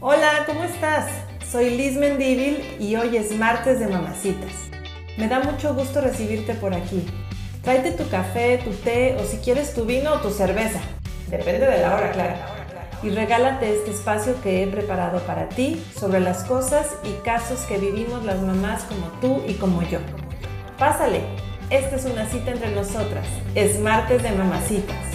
Hola, ¿cómo estás? Soy Liz Mendívil y hoy es martes de mamacitas. Me da mucho gusto recibirte por aquí. Tráete tu café, tu té o si quieres tu vino o tu cerveza. Depende de la hora, claro. Y regálate este espacio que he preparado para ti sobre las cosas y casos que vivimos las mamás como tú y como yo. Pásale, esta es una cita entre nosotras. Es martes de mamacitas.